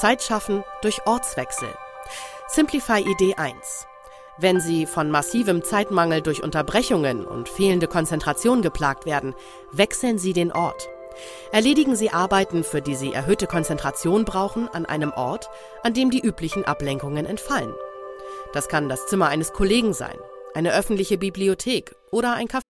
Zeit schaffen durch Ortswechsel. Simplify Idee 1. Wenn Sie von massivem Zeitmangel durch Unterbrechungen und fehlende Konzentration geplagt werden, wechseln Sie den Ort. Erledigen Sie Arbeiten, für die Sie erhöhte Konzentration brauchen, an einem Ort, an dem die üblichen Ablenkungen entfallen. Das kann das Zimmer eines Kollegen sein, eine öffentliche Bibliothek oder ein Café.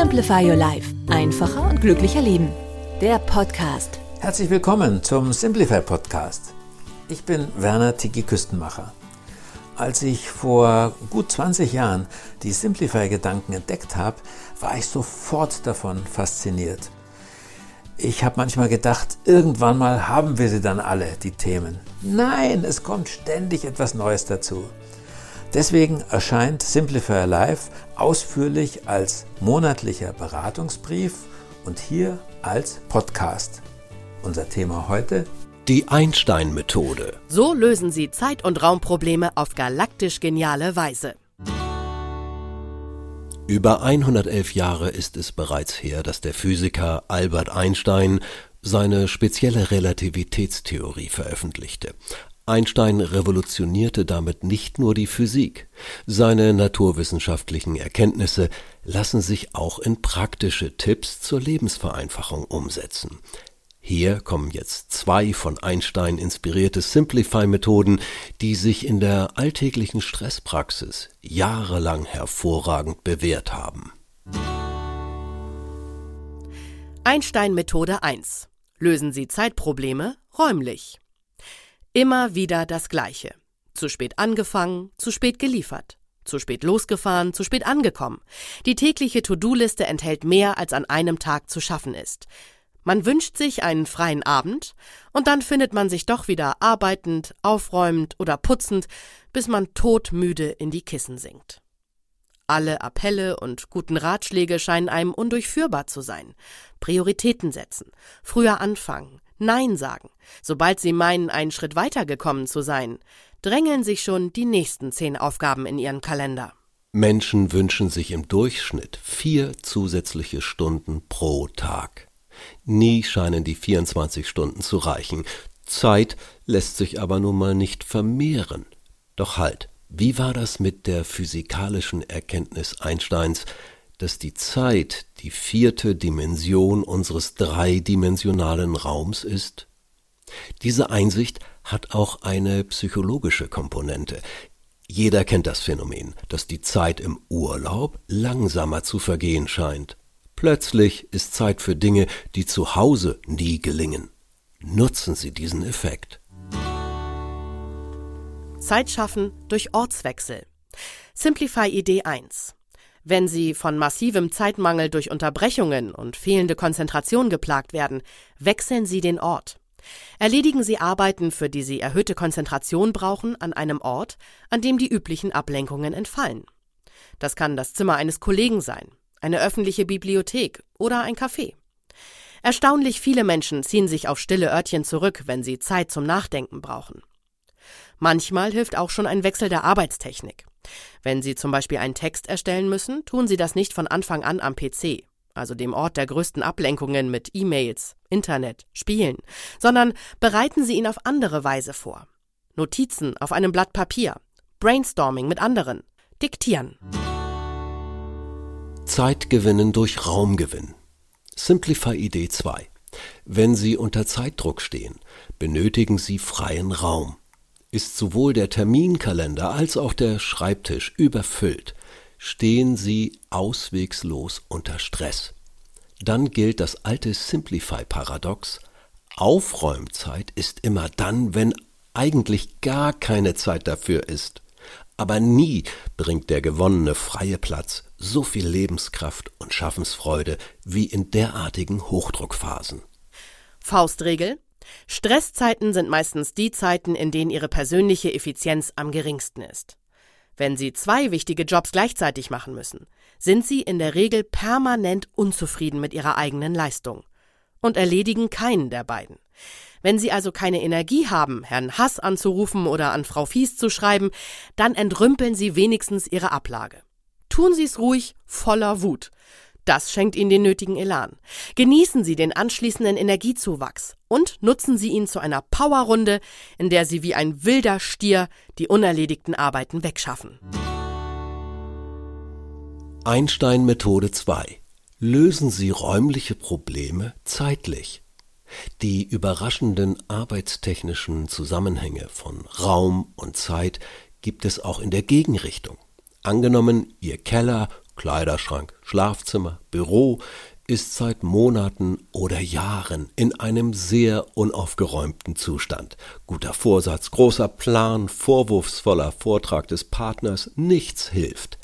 Simplify Your Life. Einfacher und glücklicher Leben. Der Podcast. Herzlich willkommen zum Simplify Podcast. Ich bin Werner Tiki Küstenmacher. Als ich vor gut 20 Jahren die Simplify-Gedanken entdeckt habe, war ich sofort davon fasziniert. Ich habe manchmal gedacht, irgendwann mal haben wir sie dann alle, die Themen. Nein, es kommt ständig etwas Neues dazu. Deswegen erscheint Simplify Life ausführlich als monatlicher Beratungsbrief und hier als Podcast. Unser Thema heute die Einstein-Methode. So lösen Sie Zeit- und Raumprobleme auf galaktisch geniale Weise. Über 111 Jahre ist es bereits her, dass der Physiker Albert Einstein seine spezielle Relativitätstheorie veröffentlichte. Einstein revolutionierte damit nicht nur die Physik. Seine naturwissenschaftlichen Erkenntnisse lassen sich auch in praktische Tipps zur Lebensvereinfachung umsetzen. Hier kommen jetzt zwei von Einstein inspirierte Simplify-Methoden, die sich in der alltäglichen Stresspraxis jahrelang hervorragend bewährt haben. Einstein Methode 1. Lösen Sie Zeitprobleme räumlich. Immer wieder das Gleiche. Zu spät angefangen, zu spät geliefert. Zu spät losgefahren, zu spät angekommen. Die tägliche To-Do-Liste enthält mehr, als an einem Tag zu schaffen ist. Man wünscht sich einen freien Abend und dann findet man sich doch wieder arbeitend, aufräumend oder putzend, bis man todmüde in die Kissen sinkt. Alle Appelle und guten Ratschläge scheinen einem undurchführbar zu sein. Prioritäten setzen, früher anfangen, Nein sagen. Sobald sie meinen, einen Schritt weitergekommen zu sein, drängeln sich schon die nächsten zehn Aufgaben in ihren Kalender. Menschen wünschen sich im Durchschnitt vier zusätzliche Stunden pro Tag. Nie scheinen die 24 Stunden zu reichen. Zeit lässt sich aber nun mal nicht vermehren. Doch halt, wie war das mit der physikalischen Erkenntnis Einsteins, dass die Zeit die vierte Dimension unseres dreidimensionalen Raums ist? Diese Einsicht hat auch eine psychologische Komponente. Jeder kennt das Phänomen, dass die Zeit im Urlaub langsamer zu vergehen scheint. Plötzlich ist Zeit für Dinge, die zu Hause nie gelingen. Nutzen Sie diesen Effekt. Zeit schaffen durch Ortswechsel. Simplify Idee 1. Wenn Sie von massivem Zeitmangel durch Unterbrechungen und fehlende Konzentration geplagt werden, wechseln Sie den Ort. Erledigen Sie Arbeiten, für die Sie erhöhte Konzentration brauchen, an einem Ort, an dem die üblichen Ablenkungen entfallen. Das kann das Zimmer eines Kollegen sein, eine öffentliche Bibliothek oder ein Café. Erstaunlich viele Menschen ziehen sich auf stille Örtchen zurück, wenn sie Zeit zum Nachdenken brauchen. Manchmal hilft auch schon ein Wechsel der Arbeitstechnik. Wenn Sie zum Beispiel einen Text erstellen müssen, tun Sie das nicht von Anfang an am PC, also dem Ort der größten Ablenkungen mit E-Mails, Internet, Spielen, sondern bereiten Sie ihn auf andere Weise vor. Notizen auf einem Blatt Papier, Brainstorming mit anderen, diktieren. Zeit gewinnen durch Raumgewinn. Simplify Idee 2. Wenn Sie unter Zeitdruck stehen, benötigen Sie freien Raum. Ist sowohl der Terminkalender als auch der Schreibtisch überfüllt, stehen Sie auswegslos unter Stress. Dann gilt das alte Simplify-Paradox, Aufräumzeit ist immer dann, wenn eigentlich gar keine Zeit dafür ist. Aber nie bringt der gewonnene freie Platz so viel Lebenskraft und Schaffensfreude wie in derartigen Hochdruckphasen. Faustregel Stresszeiten sind meistens die Zeiten, in denen Ihre persönliche Effizienz am geringsten ist. Wenn Sie zwei wichtige Jobs gleichzeitig machen müssen, sind Sie in der Regel permanent unzufrieden mit Ihrer eigenen Leistung und erledigen keinen der beiden. Wenn Sie also keine Energie haben, Herrn Hass anzurufen oder an Frau Fies zu schreiben, dann entrümpeln Sie wenigstens Ihre Ablage. Tun Sie es ruhig voller Wut. Das schenkt Ihnen den nötigen Elan. Genießen Sie den anschließenden Energiezuwachs und nutzen Sie ihn zu einer Powerrunde, in der Sie wie ein wilder Stier die unerledigten Arbeiten wegschaffen. Einstein Methode 2. Lösen Sie räumliche Probleme zeitlich. Die überraschenden arbeitstechnischen Zusammenhänge von Raum und Zeit gibt es auch in der Gegenrichtung. Angenommen, Ihr Keller, Kleiderschrank, Schlafzimmer, Büro ist seit Monaten oder Jahren in einem sehr unaufgeräumten Zustand. Guter Vorsatz, großer Plan, vorwurfsvoller Vortrag des Partners, nichts hilft.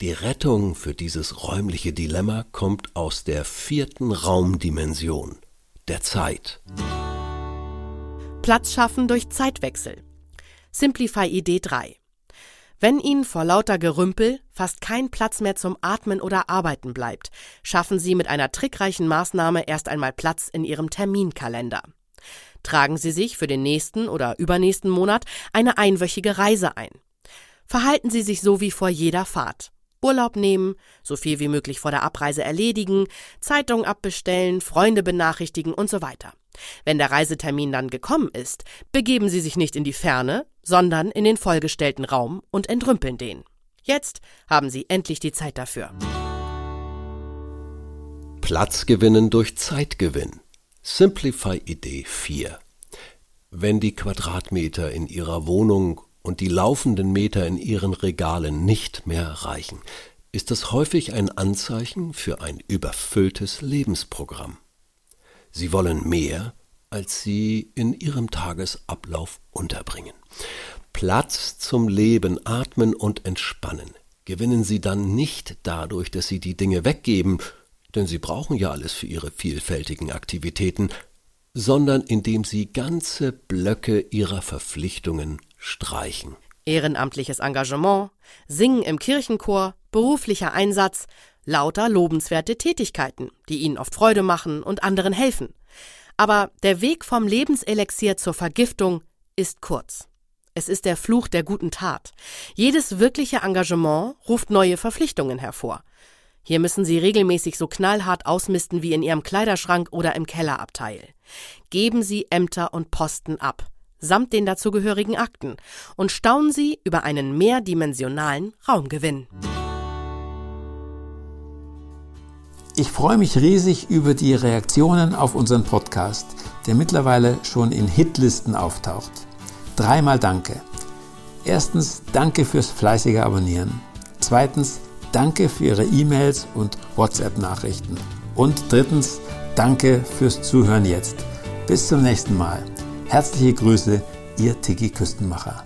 Die Rettung für dieses räumliche Dilemma kommt aus der vierten Raumdimension der Zeit. Platz schaffen durch Zeitwechsel. Simplify Idee 3. Wenn Ihnen vor lauter Gerümpel fast kein Platz mehr zum Atmen oder Arbeiten bleibt, schaffen Sie mit einer trickreichen Maßnahme erst einmal Platz in Ihrem Terminkalender. Tragen Sie sich für den nächsten oder übernächsten Monat eine einwöchige Reise ein. Verhalten Sie sich so wie vor jeder Fahrt. Urlaub nehmen, so viel wie möglich vor der Abreise erledigen, Zeitung abbestellen, Freunde benachrichtigen und so weiter. Wenn der Reisetermin dann gekommen ist, begeben Sie sich nicht in die Ferne, sondern in den vollgestellten Raum und entrümpeln den. Jetzt haben Sie endlich die Zeit dafür. Platz gewinnen durch Zeitgewinn. Simplify Idee 4. Wenn die Quadratmeter in Ihrer Wohnung und die laufenden Meter in ihren Regalen nicht mehr reichen, ist das häufig ein Anzeichen für ein überfülltes Lebensprogramm. Sie wollen mehr, als sie in ihrem Tagesablauf unterbringen. Platz zum Leben, atmen und entspannen gewinnen sie dann nicht dadurch, dass sie die Dinge weggeben, denn sie brauchen ja alles für ihre vielfältigen Aktivitäten, sondern indem sie ganze Blöcke ihrer Verpflichtungen streichen. Ehrenamtliches Engagement, Singen im Kirchenchor, beruflicher Einsatz, lauter lobenswerte Tätigkeiten, die ihnen oft Freude machen und anderen helfen. Aber der Weg vom Lebenselixier zur Vergiftung ist kurz. Es ist der Fluch der guten Tat. Jedes wirkliche Engagement ruft neue Verpflichtungen hervor. Hier müssen Sie regelmäßig so knallhart ausmisten wie in Ihrem Kleiderschrank oder im Kellerabteil. Geben Sie Ämter und Posten ab samt den dazugehörigen Akten und staunen Sie über einen mehrdimensionalen Raumgewinn. Ich freue mich riesig über die Reaktionen auf unseren Podcast, der mittlerweile schon in Hitlisten auftaucht. Dreimal Danke. Erstens Danke fürs fleißige Abonnieren. Zweitens Danke für Ihre E-Mails und WhatsApp-Nachrichten. Und drittens Danke fürs Zuhören jetzt. Bis zum nächsten Mal. Herzliche Grüße, Ihr Tiki Küstenmacher.